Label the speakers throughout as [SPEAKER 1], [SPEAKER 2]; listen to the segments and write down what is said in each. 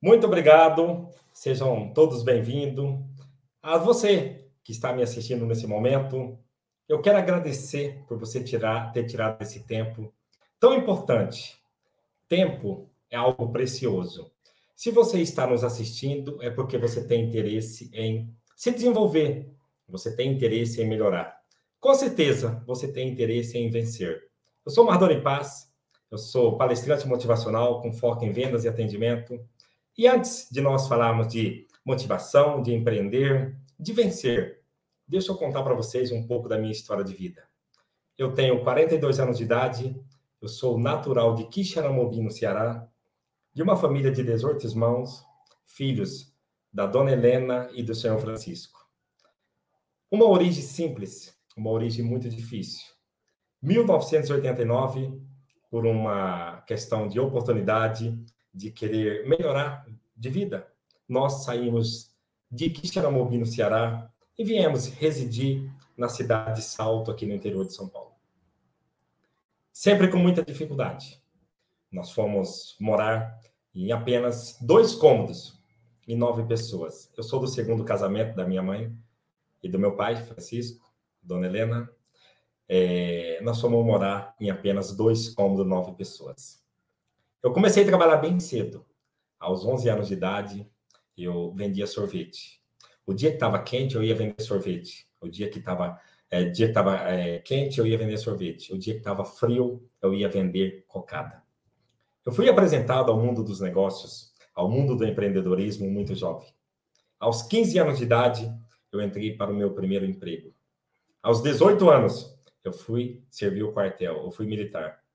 [SPEAKER 1] Muito obrigado, sejam todos bem-vindos. A você que está me assistindo nesse momento, eu quero agradecer por você tirar, ter tirado esse tempo tão importante. Tempo é algo precioso. Se você está nos assistindo, é porque você tem interesse em se desenvolver, você tem interesse em melhorar. Com certeza, você tem interesse em vencer. Eu sou Mardoni Paz, eu sou palestrante motivacional com foco em vendas e atendimento. E antes de nós falarmos de motivação, de empreender, de vencer, deixa eu contar para vocês um pouco da minha história de vida. Eu tenho 42 anos de idade, eu sou natural de Quixaramobim, no Ceará, de uma família de 18 irmãos, filhos da Dona Helena e do Senhor Francisco. Uma origem simples, uma origem muito difícil. 1989, por uma questão de oportunidade, de querer melhorar de vida, nós saímos de Quixeramobim, no Ceará, e viemos residir na cidade de Salto, aqui no interior de São Paulo. Sempre com muita dificuldade. Nós fomos morar em apenas dois cômodos, e nove pessoas. Eu sou do segundo casamento da minha mãe e do meu pai, Francisco, Dona Helena, é, nós fomos morar em apenas dois cômodos, nove pessoas. Eu comecei a trabalhar bem cedo. Aos 11 anos de idade, eu vendia sorvete. O dia que estava quente, eu ia vender sorvete. O dia que estava é, dia que é, quente, eu ia vender sorvete. O dia que estava frio, eu ia vender cocada. Eu fui apresentado ao mundo dos negócios, ao mundo do empreendedorismo muito jovem. Aos 15 anos de idade, eu entrei para o meu primeiro emprego. Aos 18 anos, eu fui servir o quartel, eu fui militar.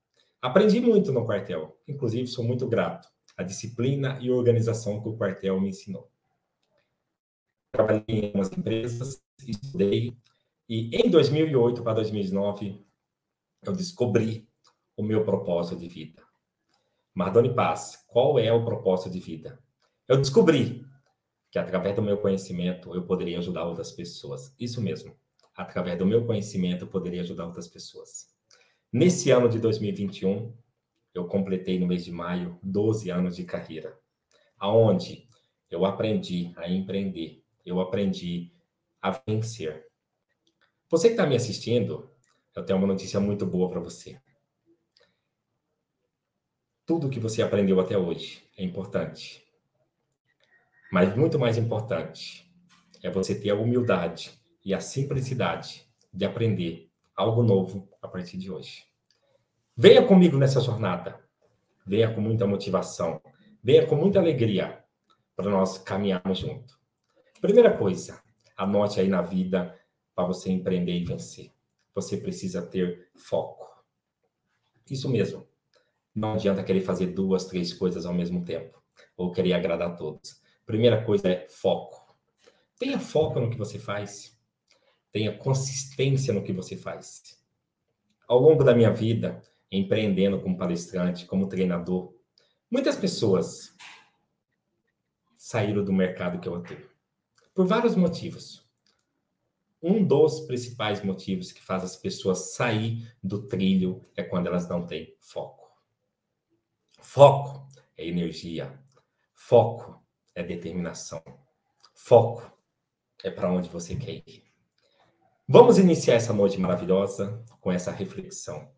[SPEAKER 1] Aprendi muito no quartel, inclusive sou muito grato à disciplina e organização que o quartel me ensinou. Trabalhei em algumas empresas, estudei, e em 2008 para 2009 eu descobri o meu propósito de vida. Mardoni Paz, qual é o propósito de vida? Eu descobri que através do meu conhecimento eu poderia ajudar outras pessoas. Isso mesmo através do meu conhecimento, eu poderia ajudar outras pessoas. Nesse ano de 2021, eu completei no mês de maio 12 anos de carreira, aonde eu aprendi a empreender, eu aprendi a vencer. Você que está me assistindo, eu tenho uma notícia muito boa para você. Tudo que você aprendeu até hoje é importante. Mas muito mais importante é você ter a humildade e a simplicidade de aprender algo novo a partir de hoje. Venha comigo nessa jornada. Venha com muita motivação. Venha com muita alegria para nós caminharmos junto. Primeira coisa, anote aí na vida para você empreender e vencer. Você precisa ter foco. Isso mesmo. Não adianta querer fazer duas, três coisas ao mesmo tempo ou querer agradar a todos. Primeira coisa é foco. Tenha foco no que você faz. Tenha consistência no que você faz. Ao longo da minha vida, empreendendo como palestrante, como treinador, muitas pessoas saíram do mercado que eu atuo. Por vários motivos. Um dos principais motivos que faz as pessoas sair do trilho é quando elas não têm foco. Foco é energia. Foco é determinação. Foco é para onde você quer ir. Vamos iniciar essa noite maravilhosa com essa reflexão.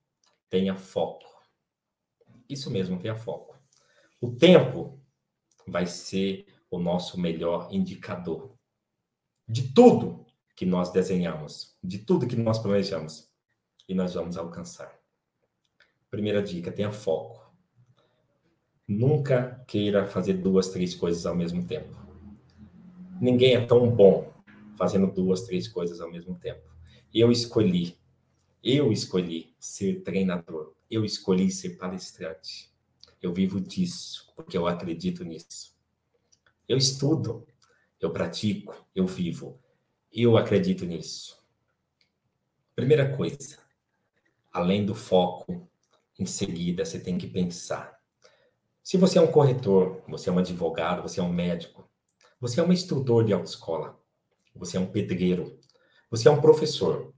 [SPEAKER 1] Tenha foco. Isso mesmo, tenha foco. O tempo vai ser o nosso melhor indicador de tudo que nós desenhamos, de tudo que nós planejamos e nós vamos alcançar. Primeira dica, tenha foco. Nunca queira fazer duas, três coisas ao mesmo tempo. Ninguém é tão bom fazendo duas, três coisas ao mesmo tempo. Eu escolhi, eu escolhi ser treinador, eu escolhi ser palestrante. Eu vivo disso, porque eu acredito nisso. Eu estudo, eu pratico, eu vivo. Eu acredito nisso. Primeira coisa, além do foco, em seguida você tem que pensar. Se você é um corretor, você é um advogado, você é um médico, você é um instrutor de autoescola, você é um pedreiro, você é um professor.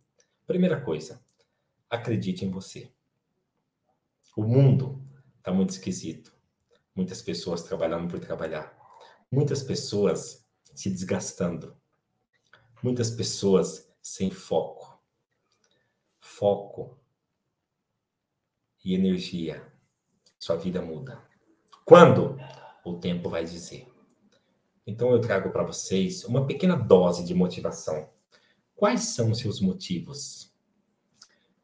[SPEAKER 1] Primeira coisa, acredite em você. O mundo está muito esquisito. Muitas pessoas trabalhando por trabalhar. Muitas pessoas se desgastando. Muitas pessoas sem foco. Foco e energia. Sua vida muda. Quando? O tempo vai dizer. Então eu trago para vocês uma pequena dose de motivação. Quais são seus motivos?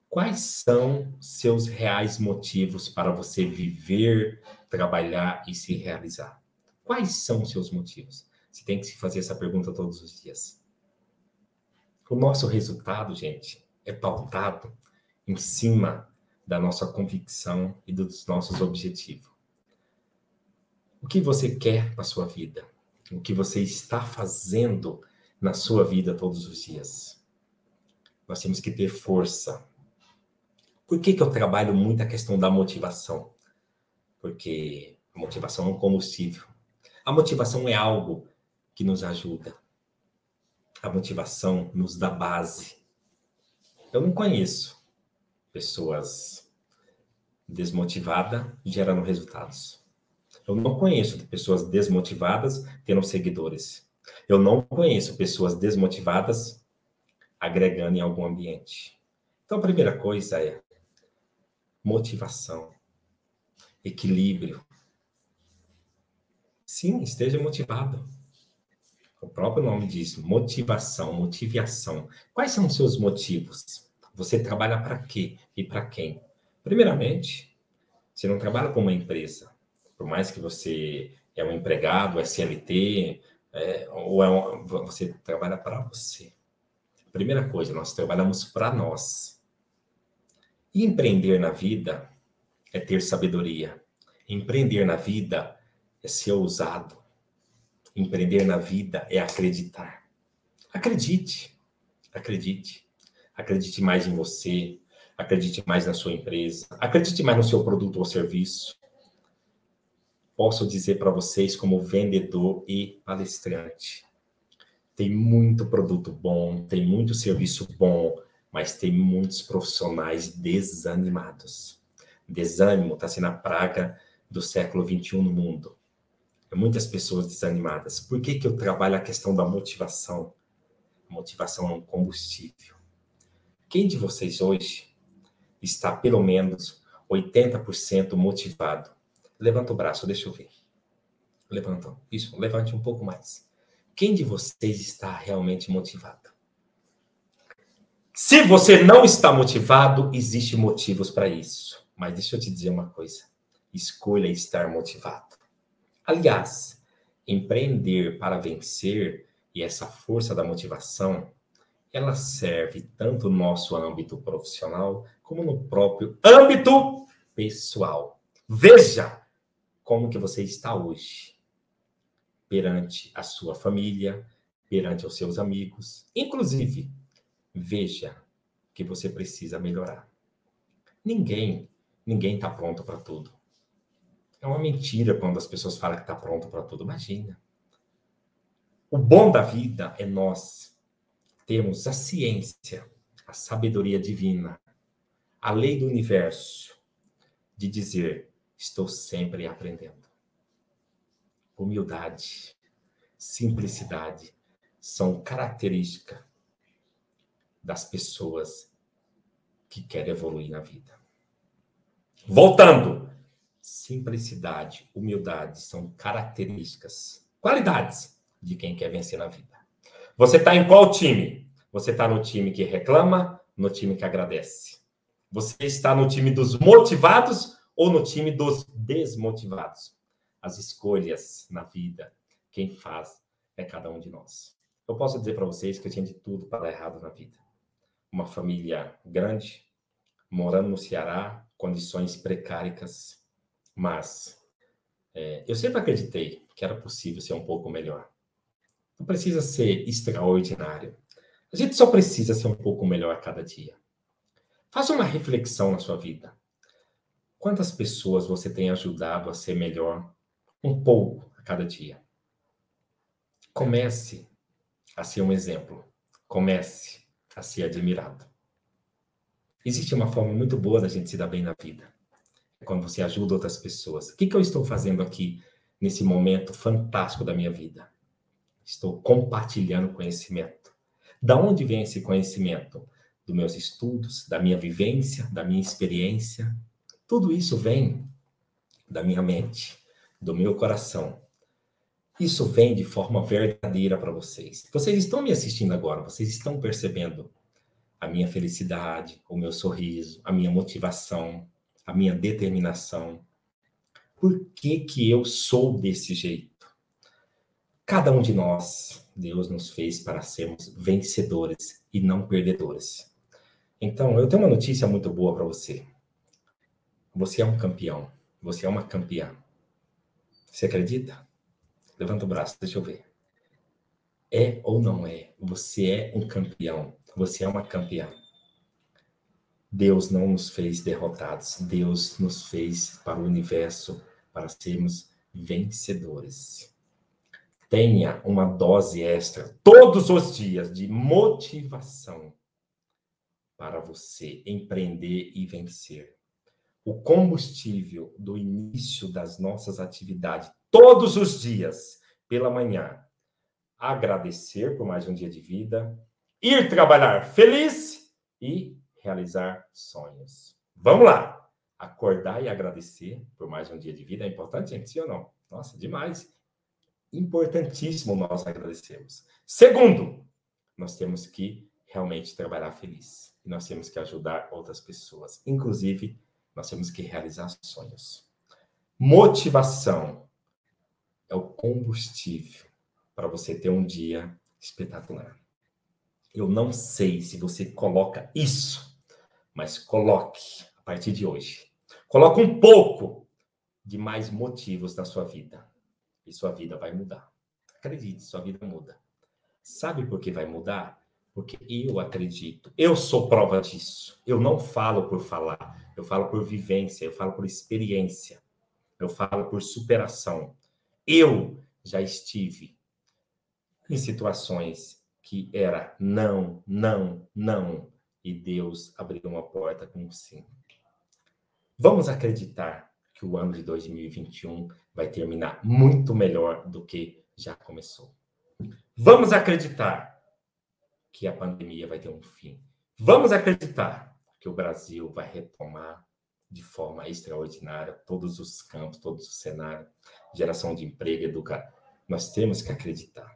[SPEAKER 1] Quais são seus reais motivos para você viver, trabalhar e se realizar? Quais são seus motivos? Você tem que se fazer essa pergunta todos os dias. O nosso resultado, gente, é pautado em cima da nossa convicção e dos nossos objetivos. O que você quer para sua vida? O que você está fazendo na sua vida todos os dias. Nós temos que ter força. Por que, que eu trabalho muito a questão da motivação? Porque a motivação é um combustível. A motivação é algo que nos ajuda. A motivação nos dá base. Eu não conheço pessoas desmotivadas gerando resultados. Eu não conheço pessoas desmotivadas tendo seguidores. Eu não conheço pessoas desmotivadas agregando em algum ambiente. Então, a primeira coisa é motivação, equilíbrio. Sim, esteja motivado. O próprio nome diz motivação, motivação. Quais são os seus motivos? Você trabalha para quê e para quem? Primeiramente, você não trabalha com uma empresa por mais que você é um empregado, é CLT, é, ou é um, você trabalha para você. Primeira coisa, nós trabalhamos para nós. E empreender na vida é ter sabedoria. Empreender na vida é ser ousado. Empreender na vida é acreditar. Acredite, acredite. Acredite mais em você, acredite mais na sua empresa, acredite mais no seu produto ou serviço posso dizer para vocês como vendedor e palestrante. Tem muito produto bom, tem muito serviço bom, mas tem muitos profissionais desanimados. Desânimo está sendo a praga do século XXI no mundo. Muitas pessoas desanimadas. Por que, que eu trabalho a questão da motivação? Motivação é um combustível. Quem de vocês hoje está pelo menos 80% motivado Levanta o braço, deixa eu ver. Levanta. Isso, levante um pouco mais. Quem de vocês está realmente motivado? Se você não está motivado, existem motivos para isso. Mas deixa eu te dizer uma coisa. Escolha estar motivado. Aliás, empreender para vencer e essa força da motivação, ela serve tanto no nosso âmbito profissional como no próprio âmbito pessoal. Veja, como que você está hoje perante a sua família, perante os seus amigos. Inclusive, veja que você precisa melhorar. Ninguém, ninguém está pronto para tudo. É uma mentira quando as pessoas falam que está pronto para tudo. Imagina. O bom da vida é nós termos a ciência, a sabedoria divina, a lei do universo de dizer Estou sempre aprendendo. Humildade, simplicidade são características das pessoas que querem evoluir na vida. Voltando, simplicidade, humildade são características, qualidades de quem quer vencer na vida. Você está em qual time? Você está no time que reclama, no time que agradece. Você está no time dos motivados ou no time dos desmotivados. As escolhas na vida, quem faz é cada um de nós. Eu posso dizer para vocês que eu tinha de tudo para dar errado na vida. Uma família grande, morando no Ceará, condições precárias, mas É, eu sempre acreditei que era possível ser um pouco melhor. Não precisa ser extraordinário. A gente só precisa ser um pouco melhor a cada dia. Faça uma reflexão na sua vida. Quantas pessoas você tem ajudado a ser melhor um pouco a cada dia? Comece a ser um exemplo. Comece a ser admirado. Existe uma forma muito boa da gente se dar bem na vida. É quando você ajuda outras pessoas. O que, que eu estou fazendo aqui nesse momento fantástico da minha vida? Estou compartilhando conhecimento. Da onde vem esse conhecimento? Dos meus estudos, da minha vivência, da minha experiência. Tudo isso vem da minha mente, do meu coração. Isso vem de forma verdadeira para vocês. Vocês estão me assistindo agora, vocês estão percebendo a minha felicidade, o meu sorriso, a minha motivação, a minha determinação. Por que que eu sou desse jeito? Cada um de nós, Deus nos fez para sermos vencedores e não perdedores. Então, eu tenho uma notícia muito boa para você. Você é um campeão. Você é uma campeã. Você acredita? Levanta o braço, deixa eu ver. É ou não é? Você é um campeão. Você é uma campeã. Deus não nos fez derrotados. Deus nos fez para o universo para sermos vencedores. Tenha uma dose extra todos os dias de motivação para você empreender e vencer. O combustível do início das nossas atividades, todos os dias, pela manhã. Agradecer por mais um dia de vida, ir trabalhar feliz e realizar sonhos. Vamos lá! Acordar e agradecer por mais um dia de vida é importante, gente? Sim ou não? Nossa, demais. Importantíssimo nós agradecermos. Segundo, nós temos que realmente trabalhar feliz e nós temos que ajudar outras pessoas. Inclusive, nós temos que realizar sonhos. Motivação é o combustível para você ter um dia espetacular. Eu não sei se você coloca isso, mas coloque a partir de hoje. Coloque um pouco de mais motivos na sua vida e sua vida vai mudar. Acredite, sua vida muda. Sabe por que vai mudar? Porque eu acredito, eu sou prova disso. Eu não falo por falar, eu falo por vivência, eu falo por experiência, eu falo por superação. Eu já estive em situações que era não, não, não, e Deus abriu uma porta com um sim. Vamos acreditar que o ano de 2021 vai terminar muito melhor do que já começou. Vamos acreditar que a pandemia vai ter um fim. Vamos acreditar que o Brasil vai retomar de forma extraordinária todos os campos, todos os cenários, geração de emprego, educação. Nós temos que acreditar.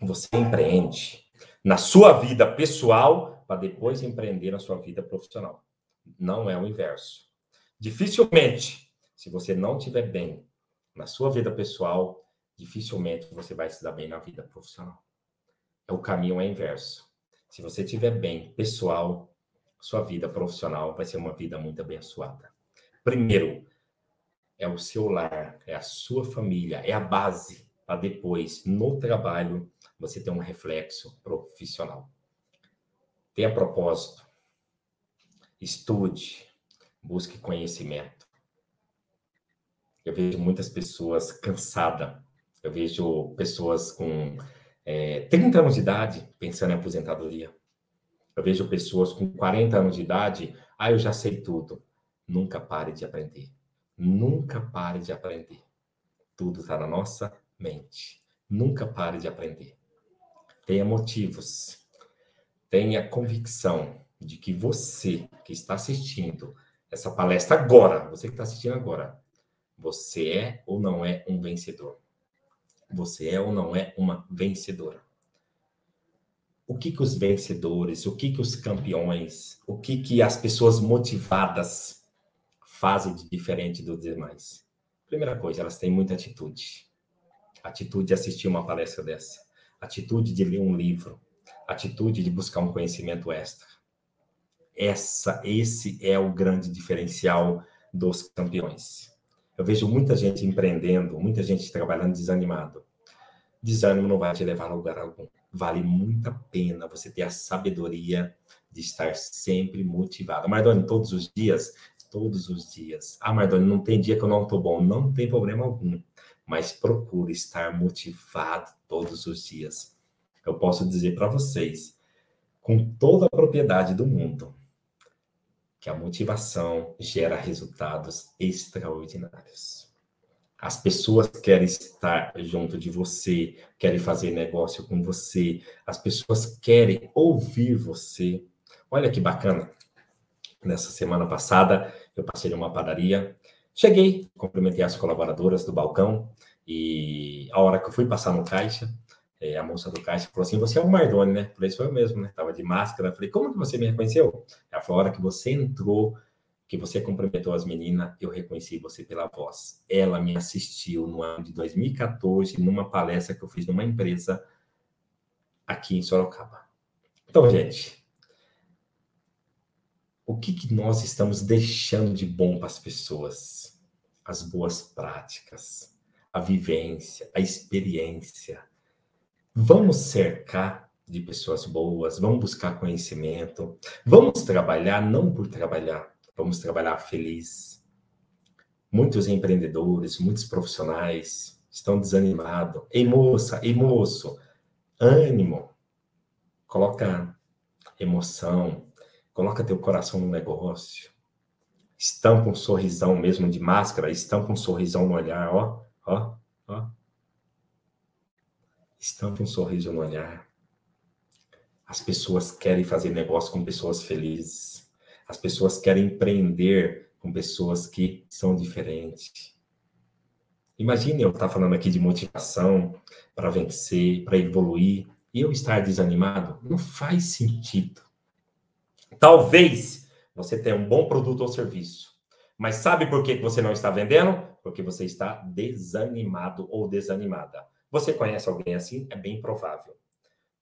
[SPEAKER 1] Você empreende na sua vida pessoal para depois empreender na sua vida profissional. Não é o inverso. Dificilmente, se você não estiver bem na sua vida pessoal, dificilmente você vai se dar bem na vida profissional o caminho é inverso. Se você estiver bem pessoal, sua vida profissional vai ser uma vida muito abençoada. Primeiro, é o seu lar, é a sua família, é a base para depois, no trabalho, você ter um reflexo profissional. Tenha propósito, estude, busque conhecimento. Eu vejo muitas pessoas cansadas, eu vejo pessoas com é, 30 anos de idade pensando em aposentadoria. Eu vejo pessoas com 40 anos de idade, ah, eu já sei tudo. Nunca pare de aprender. Nunca pare de aprender. Tudo está na nossa mente. Nunca pare de aprender. Tenha motivos. Tenha convicção de que você que está assistindo essa palestra agora, você que está assistindo agora, você é ou não é um vencedor. Você é ou não é uma vencedora? O que que os vencedores, o que que os campeões, o que que as pessoas motivadas fazem de diferente dos demais? Primeira coisa, elas têm muita atitude. Atitude de assistir uma palestra dessa, atitude de ler um livro, atitude de buscar um conhecimento extra. Essa, esse é o grande diferencial dos campeões. Eu vejo muita gente empreendendo, muita gente trabalhando desanimado. Desânimo não vai te levar a lugar algum. Vale muito a pena você ter a sabedoria de estar sempre motivado. Mardoni, todos os dias? Todos os dias. Ah, Mardoni, não tem dia que eu não estou bom. Não tem problema algum. Mas procure estar motivado todos os dias. Eu posso dizer para vocês, com toda a propriedade do mundo, que a motivação gera resultados extraordinários. As pessoas querem estar junto de você, querem fazer negócio com você, as pessoas querem ouvir você. Olha que bacana. Nessa semana passada, eu passei numa padaria, cheguei, cumprimentei as colaboradoras do balcão e a hora que eu fui passar no caixa, é, a moça do caixa falou assim: Você é o Mardoni, né? Falei: Sou eu mesmo, né? Tava de máscara. Falei: Como que você me reconheceu? Ela falou: A hora que você entrou, que você cumprimentou as meninas, eu reconheci você pela voz. Ela me assistiu no ano de 2014, numa palestra que eu fiz numa empresa aqui em Sorocaba. Então, gente, o que, que nós estamos deixando de bom para as pessoas? As boas práticas, a vivência, a experiência Vamos cercar de pessoas boas, vamos buscar conhecimento, vamos trabalhar não por trabalhar, vamos trabalhar feliz. Muitos empreendedores, muitos profissionais estão desanimados. Ei, moça, ei, moço, ânimo. Coloca emoção, coloca teu coração no negócio. Estampa um sorrisão mesmo de máscara, estampa um sorrisão no olhar, ó, ó, ó estampa um sorriso no olhar. As pessoas querem fazer negócio com pessoas felizes. As pessoas querem empreender com pessoas que são diferentes. Imagine eu estar falando aqui de motivação para vencer, para evoluir, e eu estar desanimado. Não faz sentido. Talvez você tenha um bom produto ou serviço, mas sabe por que você não está vendendo? Porque você está desanimado ou desanimada. Você conhece alguém assim? É bem provável.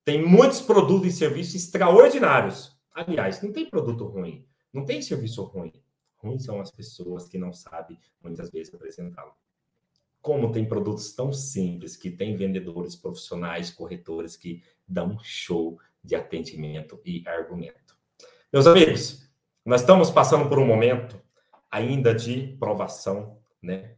[SPEAKER 1] Tem muitos produtos e serviços extraordinários. Aliás, não tem produto ruim, não tem serviço ruim. Ruins são as pessoas que não sabem, muitas vezes, apresentá-lo. Como tem produtos tão simples, que tem vendedores profissionais, corretores que dão um show de atendimento e argumento. Meus amigos, nós estamos passando por um momento ainda de provação, né,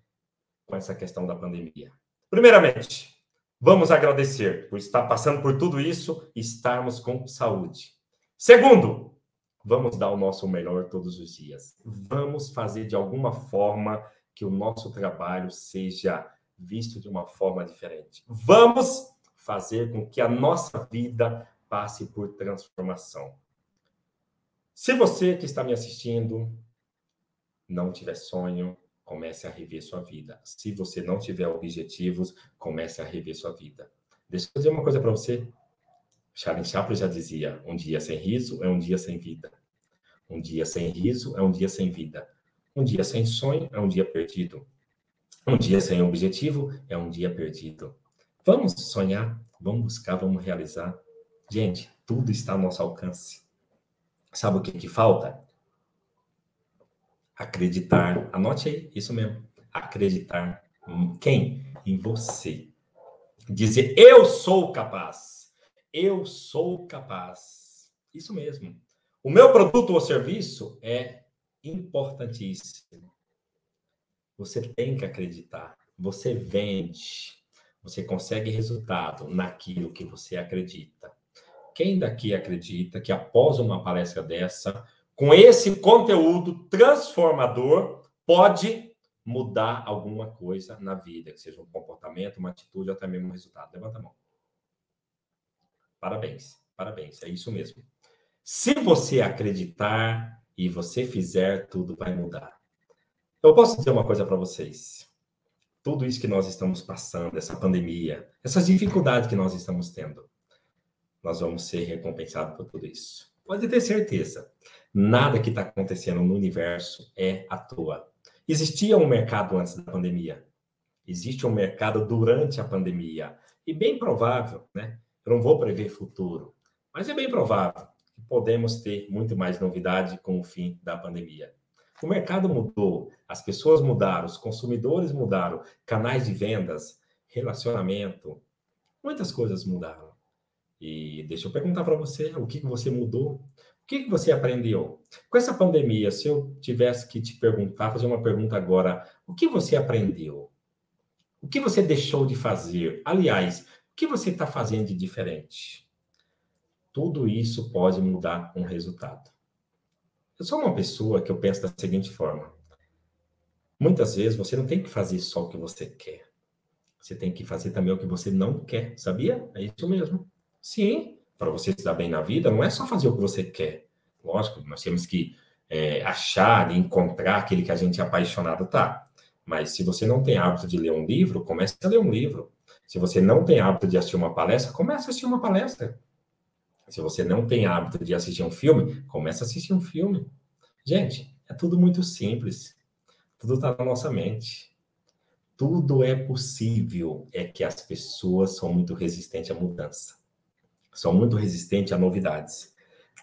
[SPEAKER 1] com essa questão da pandemia. Primeiramente, Vamos agradecer por estar passando por tudo isso e estarmos com saúde. Segundo, vamos dar o nosso melhor todos os dias. Vamos fazer de alguma forma que o nosso trabalho seja visto de uma forma diferente. Vamos fazer com que a nossa vida passe por transformação. Se você que está me assistindo não tiver sonho, comece a rever sua vida. Se você não tiver objetivos, comece a rever sua vida. Deixa eu dizer uma coisa para você. Charles Chaplin já dizia: um dia sem riso é um dia sem vida. Um dia sem riso é um dia sem vida. Um dia sem sonho é um dia perdido. Um dia sem objetivo é um dia perdido. Vamos sonhar, vamos buscar, vamos realizar. Gente, tudo está ao nosso alcance. Sabe o que, que falta? Acreditar. Anote aí, isso mesmo. Acreditar em quem? Em você. Dizer, eu sou capaz. Eu sou capaz. Isso mesmo. O meu produto ou serviço é importantíssimo. Você tem que acreditar. Você vende. Você consegue resultado naquilo que você acredita. Quem daqui acredita que após uma palestra dessa, com esse conteúdo transformador, pode mudar alguma coisa na vida, que seja um comportamento, uma atitude ou até mesmo um resultado. Levanta a mão. Parabéns, parabéns, é isso mesmo. Se você acreditar e você fizer, tudo vai mudar. Eu posso dizer uma coisa para vocês. Tudo isso que nós estamos passando, essa pandemia, essas dificuldades que nós estamos tendo, nós vamos ser recompensados por tudo isso. Pode ter certeza. Nada que está acontecendo no universo é à toa. Existia um mercado antes da pandemia. Existe um mercado durante a pandemia. E bem provável, né? Eu não vou prever futuro, mas é bem provável que podemos ter muito mais novidade com o fim da pandemia. O mercado mudou, as pessoas mudaram, os consumidores mudaram, canais de vendas, relacionamento, muitas coisas mudaram. E deixa eu perguntar para você, o que, você mudou? Que, que você aprendeu? Com essa pandemia, se eu tivesse que te perguntar, fazer uma pergunta agora, o que você aprendeu? O que você deixou de fazer? Aliás, o que você está fazendo de diferente? Tudo isso pode mudar um resultado. Eu sou uma pessoa que eu penso da seguinte forma. Muitas vezes você não tem que fazer só o que você quer. Você tem que fazer também o que você não quer, sabia? É isso mesmo. Sim, para você se dar bem na vida, não é só fazer o que você quer. Lógico, nós temos que é, achar e encontrar aquele que a gente é apaixonado, tá? Mas se você não tem hábito de ler um livro, comece a ler um livro. Se você não tem hábito de assistir uma palestra, comece a assistir uma palestra. Se você não tem hábito de assistir um filme, comece a assistir um filme. Gente, é tudo muito simples. Tudo está na nossa mente. Tudo é possível. É que as pessoas são muito resistentes à mudança. São muito resistentes a novidades.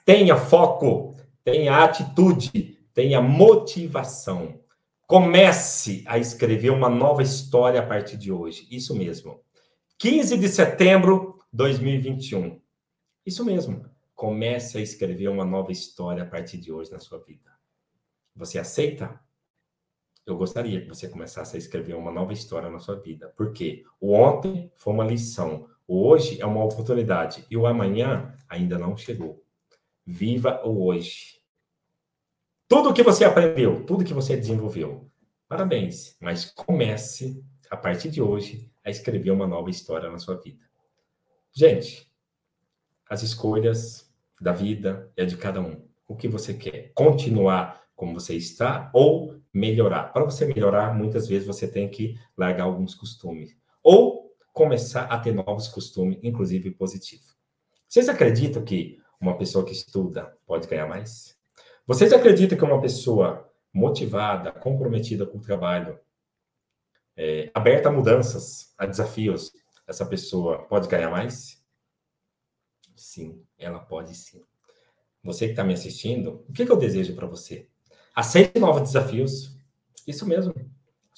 [SPEAKER 1] Tenha foco, tenha atitude, tenha motivação. Comece a escrever uma nova história a partir de hoje. Isso mesmo. 15 de setembro de 2021. Isso mesmo. Comece a escrever uma nova história a partir de hoje na sua vida. Você aceita? Eu gostaria que você começasse a escrever uma nova história na sua vida. Porque o ontem foi uma lição, hoje é uma oportunidade e o amanhã ainda não chegou. Viva o hoje. Tudo que você aprendeu, tudo que você desenvolveu, parabéns. Mas comece, a partir de hoje, a escrever uma nova história na sua vida. Gente, as escolhas da vida é de cada um. O que você quer? Continuar como você está ou melhorar? Para você melhorar, muitas vezes você tem que largar alguns costumes. Ou começar a ter novos costumes, inclusive positivos. Vocês acreditam que uma pessoa que estuda pode ganhar mais? Vocês acreditam que uma pessoa motivada, comprometida com o trabalho, é, aberta a mudanças, a desafios, essa pessoa pode ganhar mais? Sim, ela pode sim. Você que está me assistindo, o que, que eu desejo para você? Aceite novos desafios. Isso mesmo.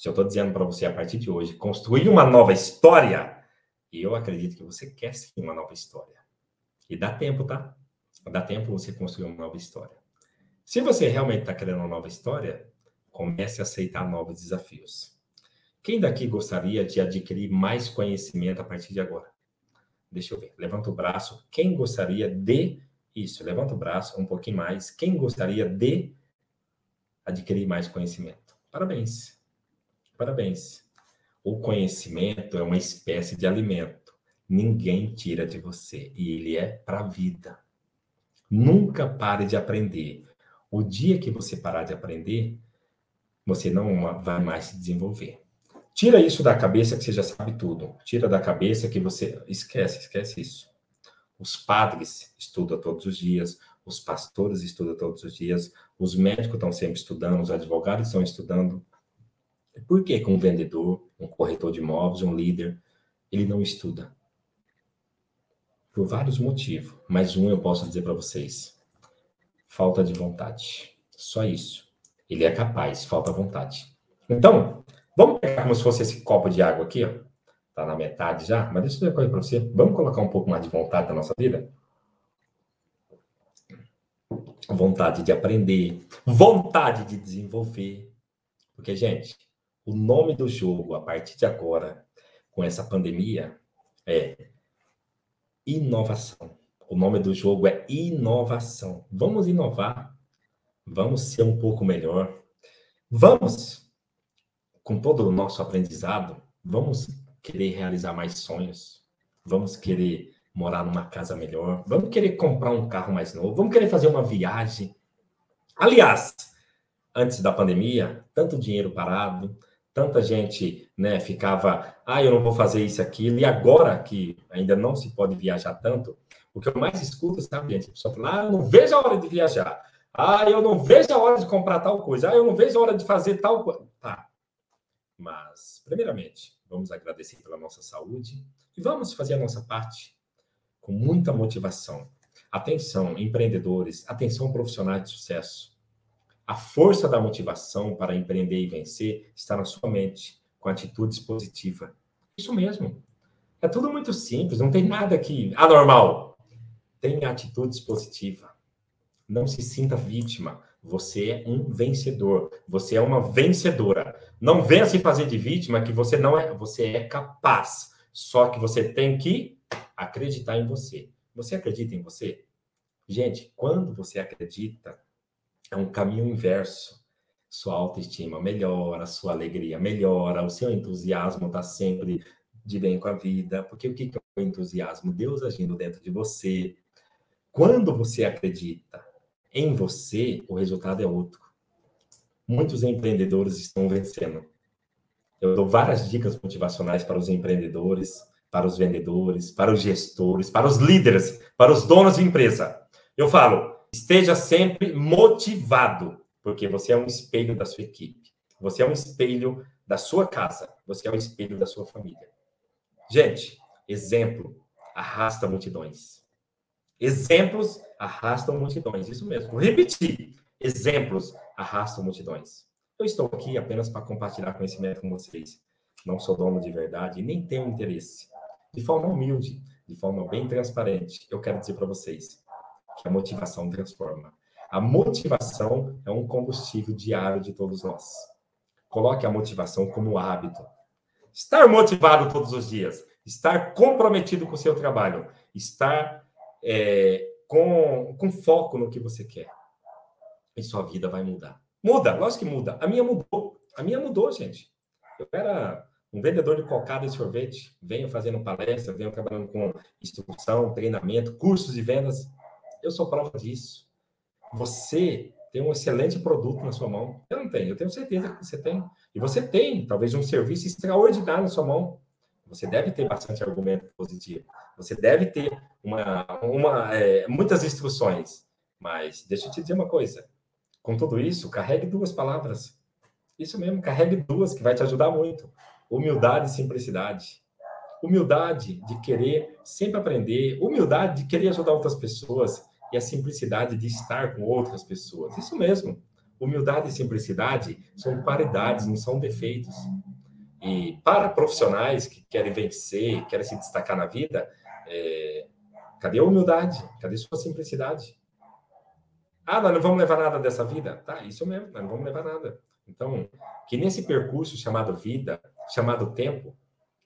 [SPEAKER 1] Se eu estou dizendo para você a partir de hoje, construir uma nova história, eu acredito que você quer sim uma nova história. E dá tempo, tá? Dá tempo você construir uma nova história. Se você realmente está querendo uma nova história, comece a aceitar novos desafios. Quem daqui gostaria de adquirir mais conhecimento a partir de agora? Deixa eu ver. Levanta o braço. Quem gostaria de. Isso, levanta o braço um pouquinho mais. Quem gostaria de adquirir mais conhecimento? Parabéns. Parabéns. O conhecimento é uma espécie de alimento. Ninguém tira de você. E ele é para a vida. Nunca pare de aprender. O dia que você parar de aprender, você não vai mais se desenvolver. Tira isso da cabeça que você já sabe tudo. Tira da cabeça que você esquece, esquece isso. Os padres estudam todos os dias, os pastores estudam todos os dias, os médicos estão sempre estudando, os advogados estão estudando. Por que um vendedor, um corretor de imóveis, um líder, ele não estuda? Por vários motivos, mas um eu posso dizer para vocês: falta de vontade. Só isso. Ele é capaz, falta vontade. Então, Vamos pegar como se fosse esse copo de água aqui, ó. Tá na metade já, mas deixa eu dizer uma coisa para você. Vamos colocar um pouco mais de vontade na nossa vida? Vontade de aprender, vontade de desenvolver. Porque, gente, o nome do jogo, a partir de agora, com essa pandemia, é inovação. O nome do jogo é inovação. Vamos inovar. Vamos ser um pouco melhor. Vamos com todo o nosso aprendizado, vamos querer realizar mais sonhos, vamos querer morar numa casa melhor, vamos querer comprar um carro mais novo, vamos querer fazer uma viagem. Aliás, antes da pandemia, tanto dinheiro parado, tanta gente né, ficava, ah, eu não vou fazer isso, aquilo, e agora que ainda não se pode viajar tanto, o que eu mais escuto, sabe, gente? A pessoa fala, ah, eu não vejo a hora de viajar. Ah, eu não vejo a hora de comprar tal coisa. Ah, eu não vejo a hora de fazer tal coisa. Tá, mas, primeiramente, vamos agradecer pela nossa saúde e vamos fazer a nossa parte com muita motivação. Atenção, empreendedores, atenção, profissionais de sucesso. A força da motivação para empreender e vencer está na sua mente, com atitudes positivas. Isso mesmo. É tudo muito simples, não tem nada aqui anormal. Tenha atitudes positivas. Não se sinta vítima. Você é um vencedor. Você é uma vencedora. Não venha se fazer de vítima que você não é, você é capaz. Só que você tem que acreditar em você. Você acredita em você? Gente, quando você acredita, é um caminho inverso. Sua autoestima melhora, sua alegria melhora, o seu entusiasmo está sempre de bem com a vida. Porque o que é o entusiasmo? Deus agindo dentro de você. Quando você acredita em você, o resultado é outro. Muitos empreendedores estão vencendo. Eu dou várias dicas motivacionais para os empreendedores, para os vendedores, para os gestores, para os líderes, para os donos de empresa. Eu falo, esteja sempre motivado, porque você é um espelho da sua equipe. Você é um espelho da sua casa. Você é um espelho da sua família. Gente, exemplo arrasta multidões. Exemplos arrastam multidões. Isso mesmo. Vou repetir. Exemplos arrastam multidões. Eu estou aqui apenas para compartilhar conhecimento com vocês. Não sou dono de verdade e nem tenho interesse de forma humilde, de forma bem transparente, eu quero dizer para vocês que a motivação transforma. A motivação é um combustível diário de todos nós. Coloque a motivação como hábito. Estar motivado todos os dias, estar comprometido com o seu trabalho, estar é, com, com foco no que você quer. E sua vida vai mudar. Muda, lógico que muda. A minha mudou. A minha mudou, gente. Eu era um vendedor de cocada e sorvete, venho fazendo palestra, venho trabalhando com instrução, treinamento, cursos de vendas. Eu sou prova disso. Você tem um excelente produto na sua mão. Eu não tenho, eu tenho certeza que você tem. E você tem, talvez, um serviço extraordinário na sua mão. Você deve ter bastante argumento positivo. Você deve ter uma, uma, é, muitas instruções. Mas deixa eu te dizer uma coisa. Com tudo isso, carregue duas palavras. Isso mesmo, carregue duas, que vai te ajudar muito. Humildade e simplicidade. Humildade de querer sempre aprender, humildade de querer ajudar outras pessoas e a simplicidade de estar com outras pessoas. Isso mesmo. Humildade e simplicidade são qualidades, não são defeitos. E para profissionais que querem vencer, querem se destacar na vida, é... cadê a humildade? Cadê sua simplicidade? Ah, nós não vamos levar nada dessa vida? Tá, isso mesmo, nós não vamos levar nada. Então, que nesse percurso chamado vida, chamado tempo,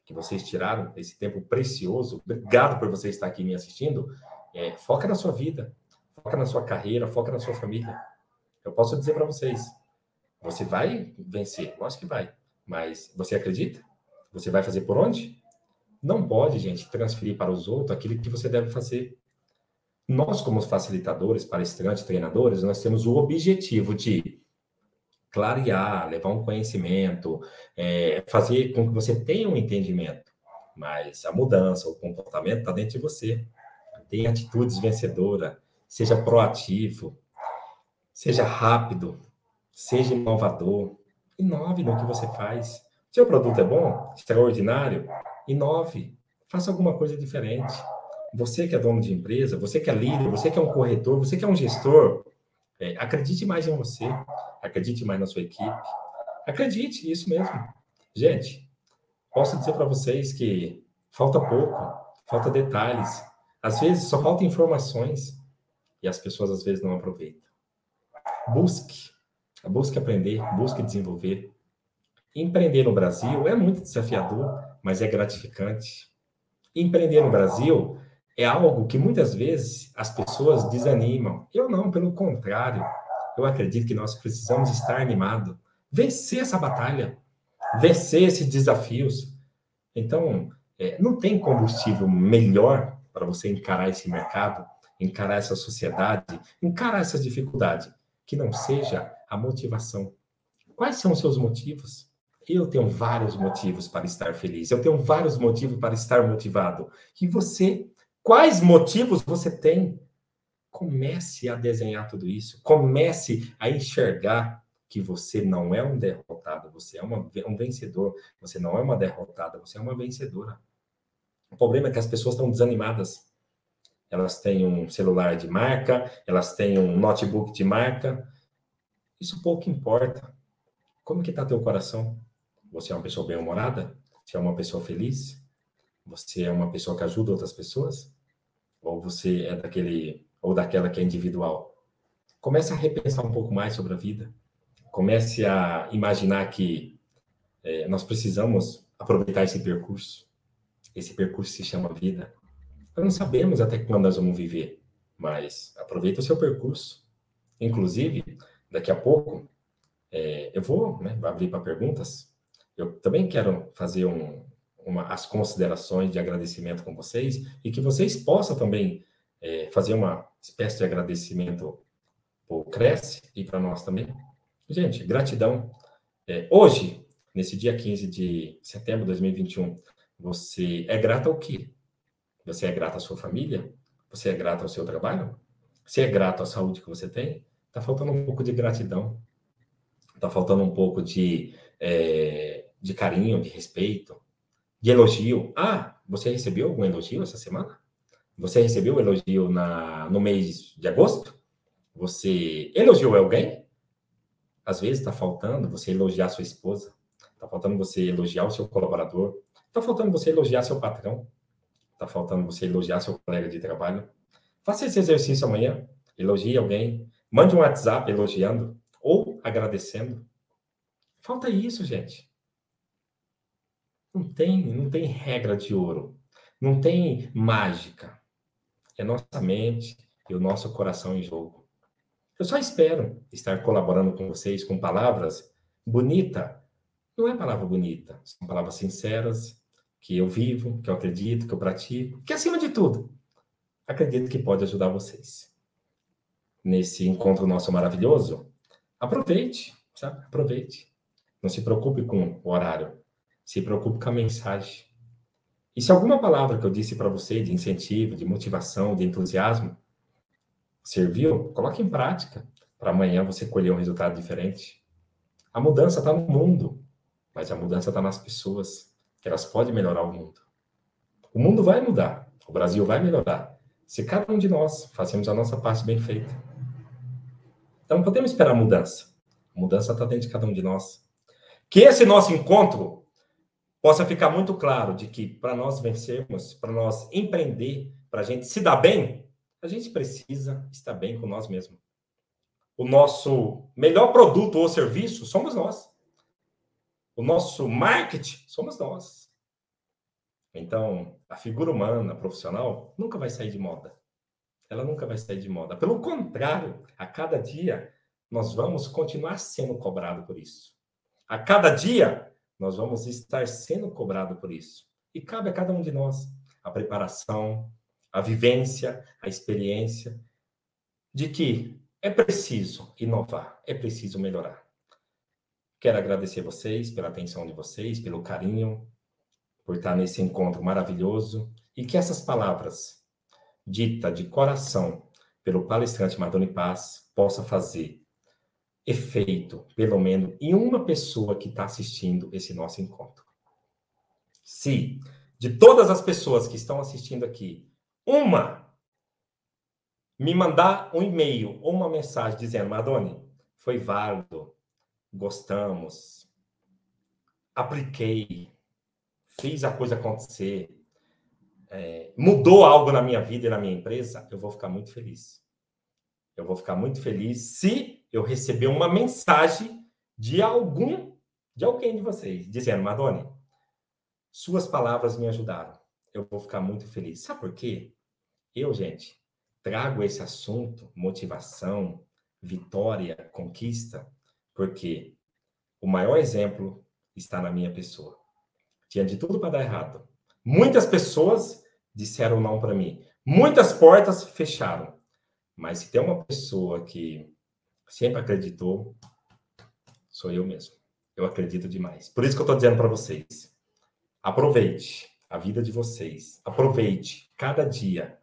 [SPEAKER 1] que vocês tiraram, esse tempo precioso, obrigado por você estar aqui me assistindo, é, foca na sua vida, foca na sua carreira, foca na sua família. Eu posso dizer para vocês, você vai vencer, eu acho que vai, mas você acredita? Você vai fazer por onde? Não pode, gente, transferir para os outros aquilo que você deve fazer. Nós, como facilitadores, palestrantes, treinadores, nós temos o objetivo de clarear, levar um conhecimento, é, fazer com que você tenha um entendimento. Mas a mudança, o comportamento está dentro de você. Tenha atitudes vencedoras, seja proativo, seja rápido, seja inovador. Inove no que você faz. Seu produto é bom, extraordinário, inove. Faça alguma coisa diferente. Você que é dono de empresa, você que é líder, você que é um corretor, você que é um gestor, é, acredite mais em você, acredite mais na sua equipe. Acredite, isso mesmo. Gente, posso dizer para vocês que falta pouco, falta detalhes. Às vezes só falta informações e as pessoas às vezes não aproveitam. Busque, busque aprender, busque desenvolver. Empreender no Brasil é muito desafiador, mas é gratificante. Empreender no Brasil é algo que muitas vezes as pessoas desanimam. Eu não, pelo contrário. Eu acredito que nós precisamos estar animados, vencer essa batalha, vencer esses desafios. Então, é, não tem combustível melhor para você encarar esse mercado, encarar essa sociedade, encarar essas dificuldades, que não seja a motivação. Quais são os seus motivos? Eu tenho vários motivos para estar feliz, eu tenho vários motivos para estar motivado. E você Quais motivos você tem? Comece a desenhar tudo isso. Comece a enxergar que você não é um derrotado, você é uma, um vencedor. Você não é uma derrotada, você é uma vencedora. O problema é que as pessoas estão desanimadas. Elas têm um celular de marca, elas têm um notebook de marca, isso pouco importa. Como que está teu coração? Você é uma pessoa bem-humorada? Você é uma pessoa feliz? Você é uma pessoa que ajuda outras pessoas? Ou você é daquele ou daquela que é individual? Comece a repensar um pouco mais sobre a vida. Comece a imaginar que é, nós precisamos aproveitar esse percurso. Esse percurso se chama vida. Nós não sabemos até quando nós vamos viver, mas aproveita o seu percurso. Inclusive, daqui a pouco, é, eu vou né, abrir para perguntas. Eu também quero fazer um, uma, as considerações de agradecimento com vocês e que vocês possam também é, fazer uma espécie de agradecimento para o Cresce e para nós também. Gente, gratidão. É, hoje, nesse dia 15 de setembro de 2021, você é grato ao quê? Você é grato à sua família? Você é grato ao seu trabalho? Você é grato à saúde que você tem? Está faltando um pouco de gratidão. Está faltando um pouco de, é, de carinho, de respeito, de elogio. Ah, você recebeu algum elogio essa semana? Você recebeu elogio na, no mês de agosto? Você elogiou alguém? Às vezes está faltando você elogiar sua esposa, está faltando você elogiar o seu colaborador, está faltando você elogiar seu patrão, está faltando você elogiar seu colega de trabalho. Faça esse exercício amanhã, elogie alguém, mande um WhatsApp elogiando ou agradecendo. Falta isso, gente. Não tem, não tem regra de ouro. Não tem mágica. É nossa mente e o nosso coração em jogo. Eu só espero estar colaborando com vocês com palavras bonita. Não é palavra bonita, são palavras sinceras que eu vivo, que eu acredito, que eu pratico, que acima de tudo, acredito que pode ajudar vocês. Nesse encontro nosso maravilhoso, aproveite, sabe? Aproveite. Não se preocupe com o horário. Se preocupe com a mensagem. E se alguma palavra que eu disse para você de incentivo, de motivação, de entusiasmo, serviu, coloque em prática para amanhã você colher um resultado diferente. A mudança está no mundo, mas a mudança está nas pessoas, que elas podem melhorar o mundo. O mundo vai mudar, o Brasil vai melhorar, se cada um de nós fazemos a nossa parte bem feita. Então, podemos esperar mudança. A mudança está dentro de cada um de nós. Que esse nosso encontro possa ficar muito claro de que para nós vencermos, para nós empreender, para a gente se dar bem, a gente precisa estar bem com nós mesmos. O nosso melhor produto ou serviço somos nós. O nosso marketing somos nós. Então, a figura humana, profissional, nunca vai sair de moda. Ela nunca vai sair de moda. Pelo contrário, a cada dia nós vamos continuar sendo cobrado por isso. A cada dia nós vamos estar sendo cobrado por isso. E cabe a cada um de nós a preparação, a vivência, a experiência de que é preciso inovar, é preciso melhorar. Quero agradecer vocês pela atenção de vocês, pelo carinho, por estar nesse encontro maravilhoso e que essas palavras dita de coração pelo palestrante Madone Paz possa fazer efeito, pelo menos, em uma pessoa que está assistindo esse nosso encontro. Se de todas as pessoas que estão assistindo aqui, uma me mandar um e-mail ou uma mensagem dizendo, Madone, foi válido, gostamos, apliquei, fiz a coisa acontecer, é, mudou algo na minha vida e na minha empresa, eu vou ficar muito feliz. Eu vou ficar muito feliz se eu receber uma mensagem de algum, de alguém de vocês, dizendo, Madone, suas palavras me ajudaram. Eu vou ficar muito feliz. Sabe por quê? Eu, gente, trago esse assunto, motivação, vitória, conquista, porque o maior exemplo está na minha pessoa. Tinha de tudo para dar errado. Muitas pessoas disseram não para mim. Muitas portas fecharam. Mas se tem uma pessoa que sempre acreditou, sou eu mesmo. Eu acredito demais. Por isso que eu estou dizendo para vocês: aproveite a vida de vocês, aproveite cada dia.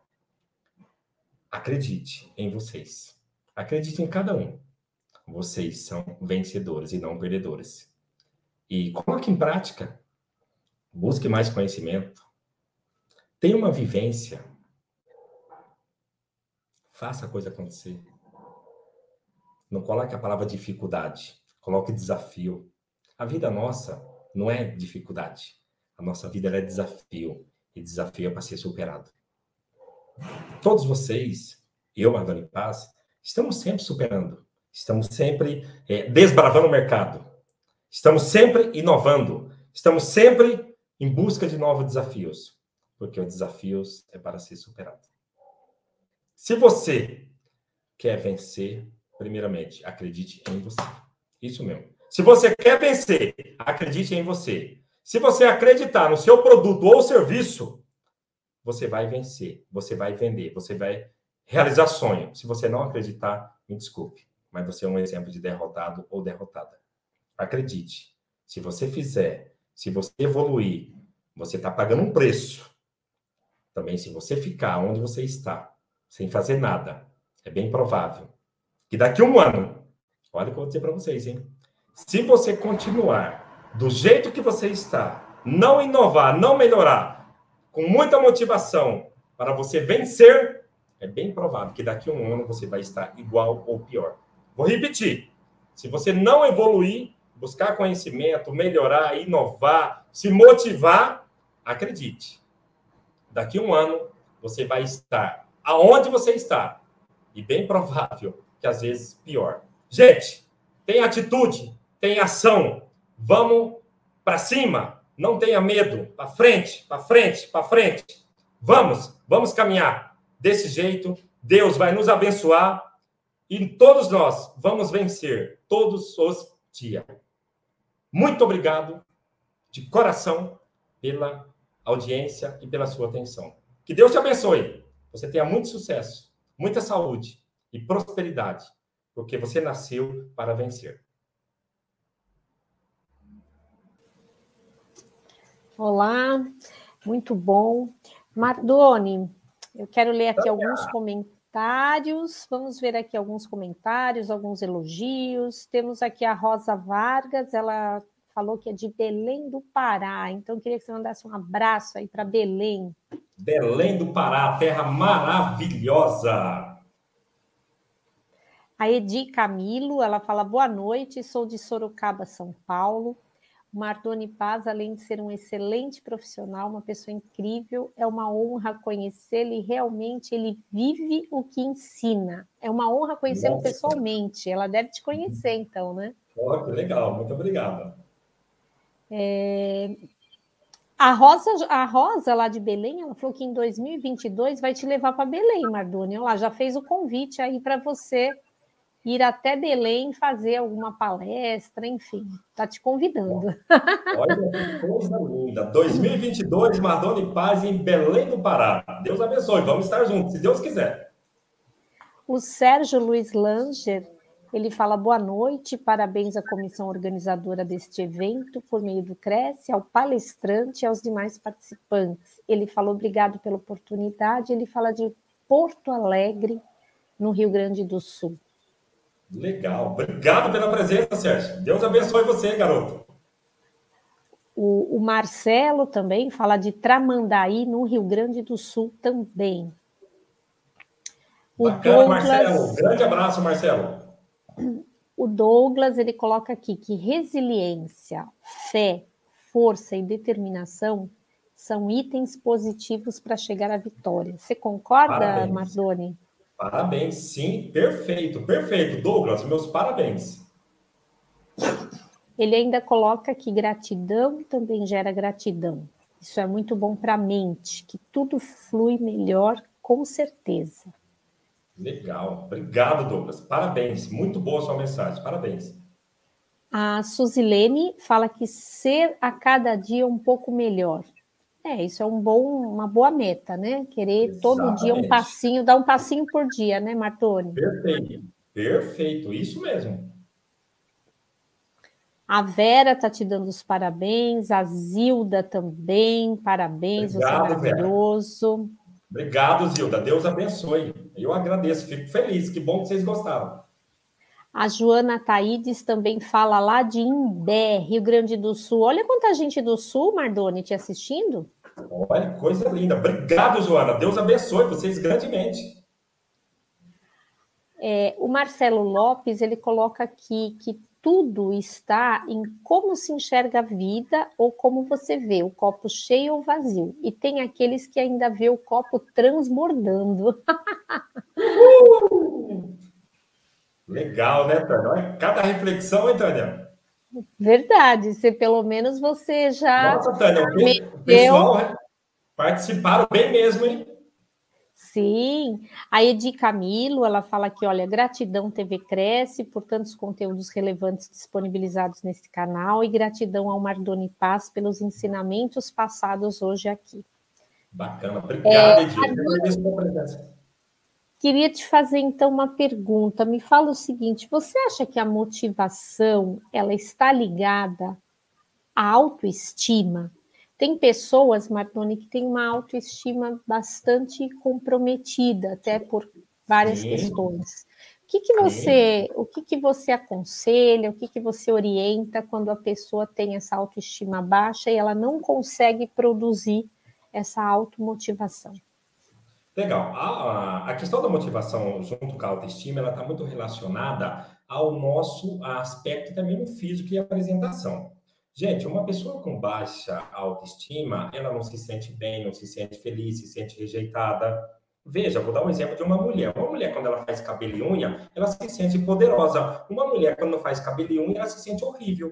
[SPEAKER 1] Acredite em vocês. Acredite em cada um. Vocês são vencedores e não perdedores. E coloque em prática. Busque mais conhecimento. Tenha uma vivência. Faça a coisa acontecer. Não coloque a palavra dificuldade, coloque desafio. A vida nossa não é dificuldade. A nossa vida é desafio. E desafio é para ser superado. Todos vocês, eu, Mardoni Paz, estamos sempre superando. Estamos sempre é, desbravando o mercado. Estamos sempre inovando. Estamos sempre em busca de novos desafios. Porque os desafios é para ser superado. Se você quer vencer, primeiramente, acredite em você. Isso mesmo. Se você quer vencer, acredite em você. Se você acreditar no seu produto ou serviço, você vai vencer, você vai vender, você vai realizar sonho. Se você não acreditar, me desculpe, mas você é um exemplo de derrotado ou derrotada. Acredite. Se você fizer, se você evoluir, você está pagando um preço. Também, se você ficar onde você está, sem fazer nada, é bem provável que daqui a um ano, olha o que eu vou dizer para vocês, hein? Se você continuar do jeito que você está, não inovar, não melhorar, com muita motivação para você vencer, é bem provável que daqui a um ano você vai estar igual ou pior. Vou repetir. Se você não evoluir, buscar conhecimento, melhorar, inovar, se motivar, acredite. Daqui a um ano você vai estar aonde você está. E bem provável que às vezes pior. Gente, tem atitude, tem ação. Vamos para cima. Não tenha medo. Para frente, para frente, para frente. Vamos, vamos caminhar. Desse jeito, Deus vai nos abençoar e todos nós vamos vencer todos os dias. Muito obrigado de coração pela audiência e pela sua atenção. Que Deus te abençoe. Você tenha muito sucesso, muita saúde e prosperidade, porque você nasceu para vencer.
[SPEAKER 2] Olá, muito bom. Mardoni, eu quero ler aqui alguns comentários. Vamos ver aqui alguns comentários, alguns elogios. Temos aqui a Rosa Vargas, ela falou que é de Belém do Pará. Então, queria que você mandasse um abraço aí para Belém.
[SPEAKER 1] Belém do Pará, terra maravilhosa.
[SPEAKER 2] A Edi Camilo, ela fala boa noite, sou de Sorocaba, São Paulo. Mardoni Paz, além de ser um excelente profissional, uma pessoa incrível, é uma honra conhecê-lo e realmente ele vive o que ensina. É uma honra conhecê-lo pessoalmente. Ela deve te conhecer, então, né?
[SPEAKER 1] Oh, legal, muito obrigada.
[SPEAKER 2] É... A Rosa, a Rosa lá de Belém, ela falou que em 2022 vai te levar para Belém, Mardoni. Ela já fez o convite aí para você ir até Belém fazer alguma palestra, enfim, está te convidando.
[SPEAKER 1] Olha que coisa linda. 2022, Mardoni Paz em Belém do Pará. Deus abençoe, vamos estar juntos, se Deus quiser.
[SPEAKER 2] O Sérgio Luiz Langer, ele fala boa noite, parabéns à comissão organizadora deste evento, por meio do Cresce, ao palestrante e aos demais participantes. Ele fala obrigado pela oportunidade, ele fala de Porto Alegre, no Rio Grande do Sul.
[SPEAKER 1] Legal. Obrigado pela presença, Sérgio. Deus abençoe você, garoto.
[SPEAKER 2] O, o, Marcelo também fala de Tramandaí, no Rio Grande do Sul também.
[SPEAKER 1] O Bacana, Douglas, Marcelo. Grande abraço, Marcelo.
[SPEAKER 2] O Douglas, ele coloca aqui que resiliência, fé, força e determinação são itens positivos para chegar à vitória. Você concorda, Parabéns. Mardoni?
[SPEAKER 1] Parabéns, sim, perfeito, perfeito. Douglas, meus parabéns.
[SPEAKER 2] Ele ainda coloca que gratidão também gera gratidão. Isso é muito bom para a mente, que tudo flui melhor, com certeza.
[SPEAKER 1] Legal, obrigado, Douglas. Parabéns, muito boa sua mensagem, parabéns.
[SPEAKER 2] A Suzilene fala que ser a cada dia um pouco melhor. É, isso é um bom, uma boa meta, né? Querer Exatamente. todo dia um passinho, dar um passinho por dia, né, Martoni?
[SPEAKER 1] Perfeito, perfeito, isso mesmo.
[SPEAKER 2] A Vera está te dando os parabéns, a Zilda também, parabéns, Obrigado, você é maravilhoso. Vera.
[SPEAKER 1] Obrigado, Zilda, Deus abençoe. Eu agradeço, fico feliz, que bom que vocês gostaram.
[SPEAKER 2] A Joana Taides também fala lá de Imbé, Rio Grande do Sul. Olha quanta gente do Sul, Mardoni, te assistindo.
[SPEAKER 1] Olha, coisa linda. Obrigado, Joana. Deus abençoe vocês grandemente.
[SPEAKER 2] É, o Marcelo Lopes ele coloca aqui que tudo está em como se enxerga a vida ou como você vê, o copo cheio ou vazio. E tem aqueles que ainda vê o copo transbordando.
[SPEAKER 1] Uh! Legal, né, Tânia? Cada reflexão, hein, Tânia?
[SPEAKER 2] Verdade, se pelo menos você já.
[SPEAKER 1] Nossa, Tânia, o pessoal participaram bem mesmo, hein?
[SPEAKER 2] Sim, a Edi Camilo, ela fala que, olha, gratidão TV Cresce por tantos conteúdos relevantes disponibilizados nesse canal e gratidão ao Mardoni Paz pelos ensinamentos passados hoje aqui.
[SPEAKER 1] Bacana, obrigado, é, Edi.
[SPEAKER 2] Queria te fazer então uma pergunta. Me fala o seguinte: você acha que a motivação ela está ligada à autoestima? Tem pessoas, Martoni, que têm uma autoestima bastante comprometida, até por várias Sim. questões. O que, que você, o que, que você aconselha, o que, que você orienta quando a pessoa tem essa autoestima baixa e ela não consegue produzir essa automotivação?
[SPEAKER 1] Legal. A, a questão da motivação junto com a autoestima, ela está muito relacionada ao nosso aspecto também no físico e apresentação. Gente, uma pessoa com baixa autoestima, ela não se sente bem, não se sente feliz, se sente rejeitada. Veja, vou dar um exemplo de uma mulher. Uma mulher, quando ela faz cabelo e unha, ela se sente poderosa. Uma mulher, quando faz cabelo e unha, ela se sente horrível.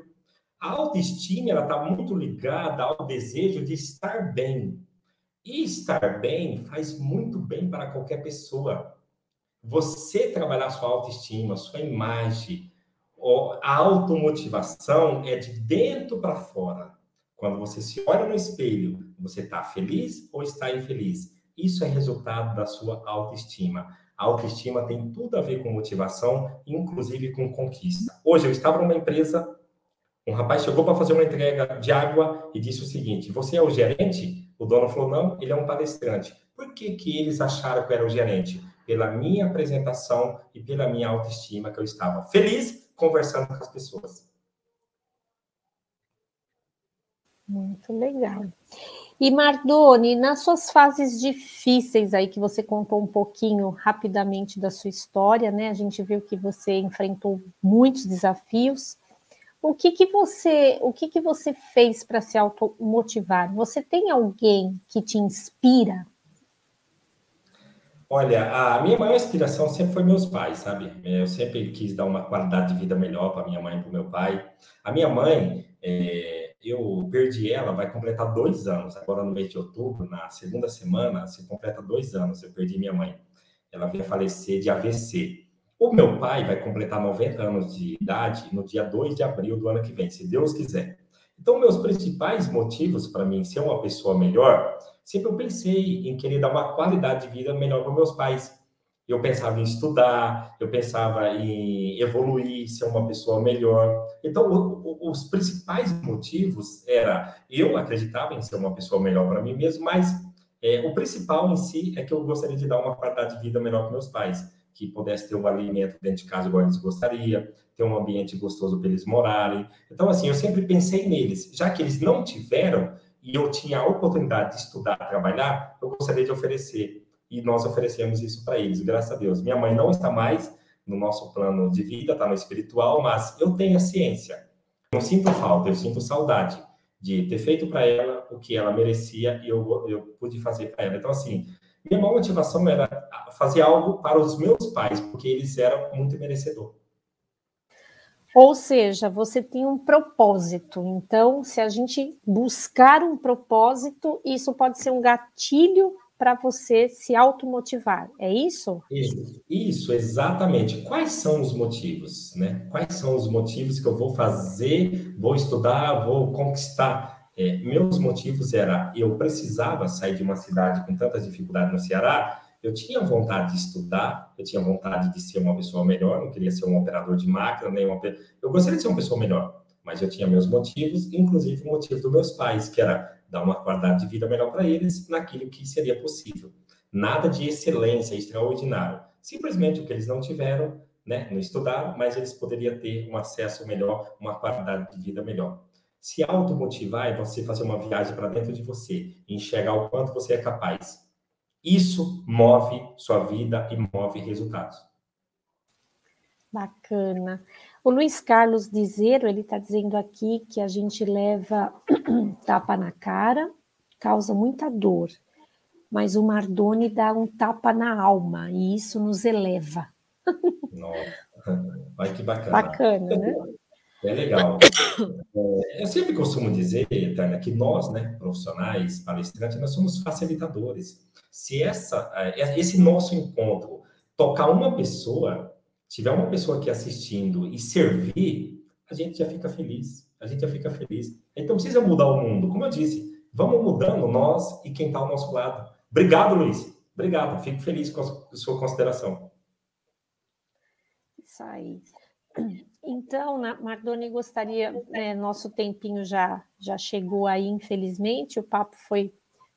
[SPEAKER 1] A autoestima, ela está muito ligada ao desejo de estar bem. E estar bem faz muito bem para qualquer pessoa. Você trabalhar sua autoestima, sua imagem, a automotivação é de dentro para fora. Quando você se olha no espelho, você está feliz ou está infeliz? Isso é resultado da sua autoestima. A autoestima tem tudo a ver com motivação, inclusive com conquista. Hoje eu estava numa empresa, um rapaz chegou para fazer uma entrega de água e disse o seguinte: Você é o gerente? O dono falou: Não, ele é um palestrante. Por que, que eles acharam que eu era o gerente? Pela minha apresentação e pela minha autoestima, que eu estava feliz conversando com as pessoas.
[SPEAKER 2] Muito legal. E Mardoni, nas suas fases difíceis aí que você contou um pouquinho rapidamente da sua história, né? A gente viu que você enfrentou muitos desafios. O que que você, o que que você fez para se automotivar? Você tem alguém que te inspira
[SPEAKER 1] Olha, a minha maior inspiração sempre foi meus pais, sabe? Eu sempre quis dar uma qualidade de vida melhor para minha mãe e para o meu pai. A minha mãe, é, eu perdi ela, vai completar dois anos. Agora no mês de outubro, na segunda semana, se completa dois anos. Eu perdi minha mãe. Ela veio falecer de AVC. O meu pai vai completar 90 anos de idade no dia 2 de abril do ano que vem, se Deus quiser. Então, meus principais motivos para mim ser uma pessoa melhor sempre eu pensei em querer dar uma qualidade de vida melhor para meus pais. Eu pensava em estudar, eu pensava em evoluir, ser uma pessoa melhor. Então, o, o, os principais motivos era eu acreditava em ser uma pessoa melhor para mim mesmo, mas é, o principal em si é que eu gostaria de dar uma qualidade de vida melhor para meus pais, que pudesse ter um alimento dentro de casa igual eles gostariam, ter um ambiente gostoso para eles morarem. Então, assim, eu sempre pensei neles, já que eles não tiveram, e eu tinha a oportunidade de estudar, trabalhar, eu gostaria de oferecer. E nós oferecemos isso para eles, graças a Deus. Minha mãe não está mais no nosso plano de vida, está no espiritual, mas eu tenho a ciência. Não sinto falta, eu sinto saudade de ter feito para ela o que ela merecia e eu, eu pude fazer para ela. Então, assim, minha maior motivação era fazer algo para os meus pais, porque eles eram muito merecedores.
[SPEAKER 2] Ou seja, você tem um propósito. Então, se a gente buscar um propósito, isso pode ser um gatilho para você se automotivar. É isso?
[SPEAKER 1] isso? Isso, exatamente. Quais são os motivos, né? Quais são os motivos que eu vou fazer, vou estudar, vou conquistar? É, meus motivos era eu precisava sair de uma cidade com tantas dificuldades no Ceará eu tinha vontade de estudar, eu tinha vontade de ser uma pessoa melhor, não queria ser um operador de máquina, nem uma... Eu gostaria de ser uma pessoa melhor, mas eu tinha meus motivos, inclusive o motivo dos meus pais, que era dar uma qualidade de vida melhor para eles naquilo que seria possível. Nada de excelência extraordinário. Simplesmente o que eles não tiveram, né, não estudaram, mas eles poderiam ter um acesso melhor, uma qualidade de vida melhor. Se automotivar é você fazer uma viagem para dentro de você, enxergar o quanto você é capaz, isso move sua vida e move resultados.
[SPEAKER 2] Bacana. O Luiz Carlos Dizeiro, ele está dizendo aqui que a gente leva tapa na cara, causa muita dor, mas o Mardoni dá um tapa na alma e isso nos eleva.
[SPEAKER 1] Nossa, olha que bacana.
[SPEAKER 2] Bacana, né?
[SPEAKER 1] É legal. É, eu sempre costumo dizer, Tânia, que nós, né, profissionais, palestrantes, nós somos facilitadores. Se essa, é, esse nosso encontro tocar uma pessoa, tiver uma pessoa aqui assistindo e servir, a gente já fica feliz. A gente já fica feliz. Então precisa mudar o mundo. Como eu disse, vamos mudando nós e quem está ao nosso lado. Obrigado, Luiz. Obrigado. Fico feliz com a sua consideração.
[SPEAKER 2] Isso aí. Então, Mardoni, gostaria, é, nosso tempinho já, já chegou aí, infelizmente, o papo foi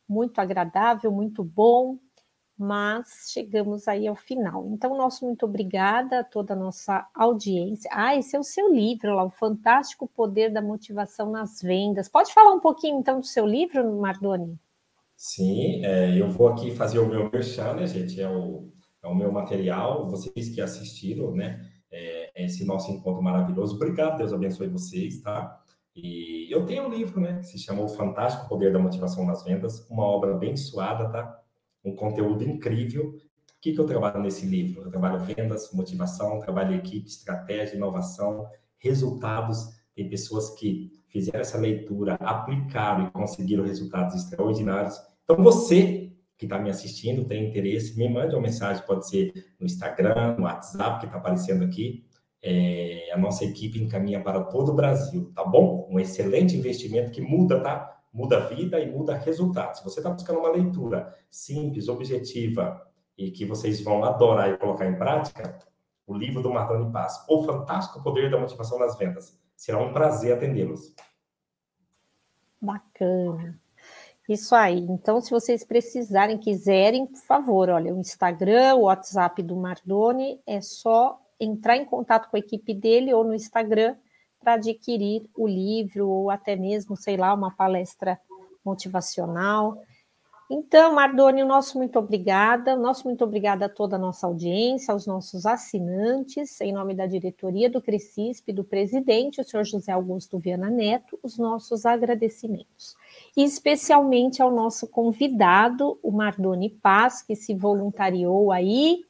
[SPEAKER 2] muito agradável, muito bom, mas chegamos aí ao final. Então, nosso muito obrigada a toda a nossa audiência. Ah, esse é o seu livro lá, O Fantástico Poder da Motivação nas Vendas. Pode falar um pouquinho, então, do seu livro, Mardoni?
[SPEAKER 1] Sim, é, eu vou aqui fazer o meu merchan, né, gente? É o, é o meu material, vocês que assistiram, né? É, esse nosso encontro maravilhoso. Obrigado, Deus abençoe vocês, tá? E eu tenho um livro, né, que se chama O Fantástico Poder da Motivação nas Vendas, uma obra abençoada, tá? Um conteúdo incrível. O que, que eu trabalho nesse livro? Eu trabalho vendas, motivação, trabalho equipe, estratégia, inovação, resultados. Tem pessoas que fizeram essa leitura, aplicaram e conseguiram resultados extraordinários. Então, você que está me assistindo, tem interesse, me mande uma mensagem, pode ser no Instagram, no WhatsApp, que está aparecendo aqui. É, a nossa equipe encaminha para todo o Brasil, tá bom? Um excelente investimento que muda, tá? Muda a vida e muda resultados. Se você está buscando uma leitura simples, objetiva e que vocês vão adorar e colocar em prática, o livro do Martoni Paz, O Fantástico Poder da Motivação nas Vendas. Será um prazer atendê-los.
[SPEAKER 2] Bacana. Isso aí. Então, se vocês precisarem, quiserem, por favor, olha, o Instagram, o WhatsApp do Mardoni, é só entrar em contato com a equipe dele ou no Instagram para adquirir o livro ou até mesmo, sei lá, uma palestra motivacional. Então, Mardoni, o nosso muito obrigada, o nosso muito obrigada a toda a nossa audiência, aos nossos assinantes, em nome da diretoria do Crescisp, do presidente, o senhor José Augusto Viana Neto, os nossos agradecimentos. E especialmente ao nosso convidado, o Mardoni Paz, que se voluntariou aí,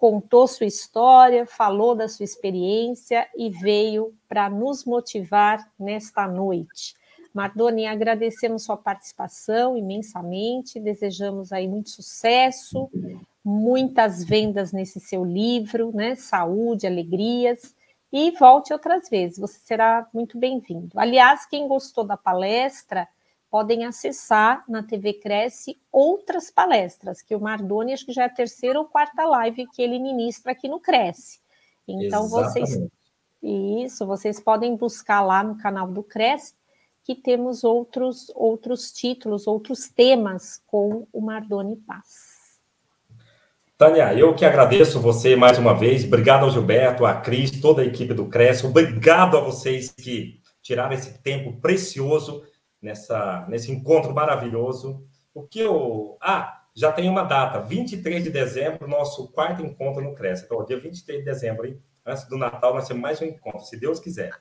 [SPEAKER 2] contou sua história, falou da sua experiência e veio para nos motivar nesta noite. Mardoni, agradecemos sua participação imensamente, desejamos aí muito sucesso, muitas vendas nesse seu livro, né? Saúde, alegrias, e volte outras vezes, você será muito bem-vindo. Aliás, quem gostou da palestra, podem acessar na TV Cresce outras palestras, que o Mardoni acho que já é a terceira ou quarta live que ele ministra aqui no Cresce. Então, Exatamente. vocês. Isso, vocês podem buscar lá no canal do Cresce que temos outros, outros títulos, outros temas com o Mardoni Paz.
[SPEAKER 1] Tânia, eu que agradeço você mais uma vez. Obrigado ao Gilberto, à Cris, toda a equipe do Cresce. Obrigado a vocês que tiraram esse tempo precioso nessa, nesse encontro maravilhoso. O que eu. Ah, já tem uma data, 23 de dezembro, nosso quarto encontro no Cresce. Então, dia 23 de dezembro, hein? antes do Natal, nós temos mais um encontro, se Deus quiser.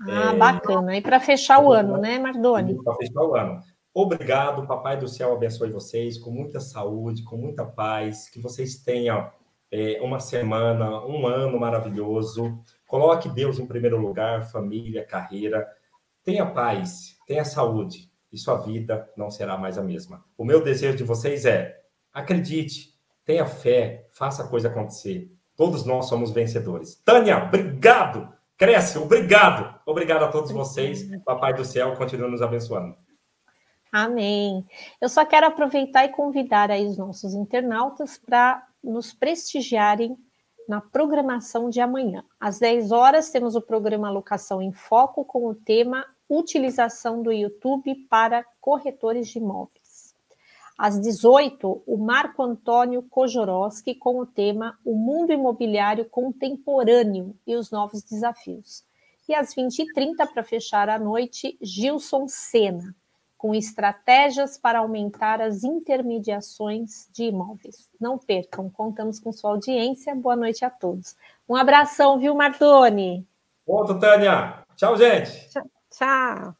[SPEAKER 2] Ah, é... bacana. E para fechar o ano, né, Mardoni?
[SPEAKER 1] Para fechar o ano. Obrigado, Papai do Céu abençoe vocês com muita saúde, com muita paz, que vocês tenham é, uma semana, um ano maravilhoso. Coloque Deus em primeiro lugar, família, carreira. Tenha paz, tenha saúde e sua vida não será mais a mesma. O meu desejo de vocês é: acredite, tenha fé, faça a coisa acontecer. Todos nós somos vencedores. Tânia, obrigado! Cresce, obrigado. Obrigado a todos vocês. Papai do céu continua nos abençoando.
[SPEAKER 2] Amém. Eu só quero aproveitar e convidar aí os nossos internautas para nos prestigiarem na programação de amanhã. Às 10 horas temos o programa Locação em Foco com o tema Utilização do YouTube para corretores de imóveis. Às 18, o Marco Antônio Kojorowski com o tema O Mundo Imobiliário Contemporâneo e os Novos Desafios. E às 20h30, para fechar a noite, Gilson Sena, com estratégias para aumentar as intermediações de imóveis. Não percam, contamos com sua audiência. Boa noite a todos. Um abração, viu, Martoni?
[SPEAKER 1] Outro, Tânia. Tchau, gente.
[SPEAKER 2] Tchau.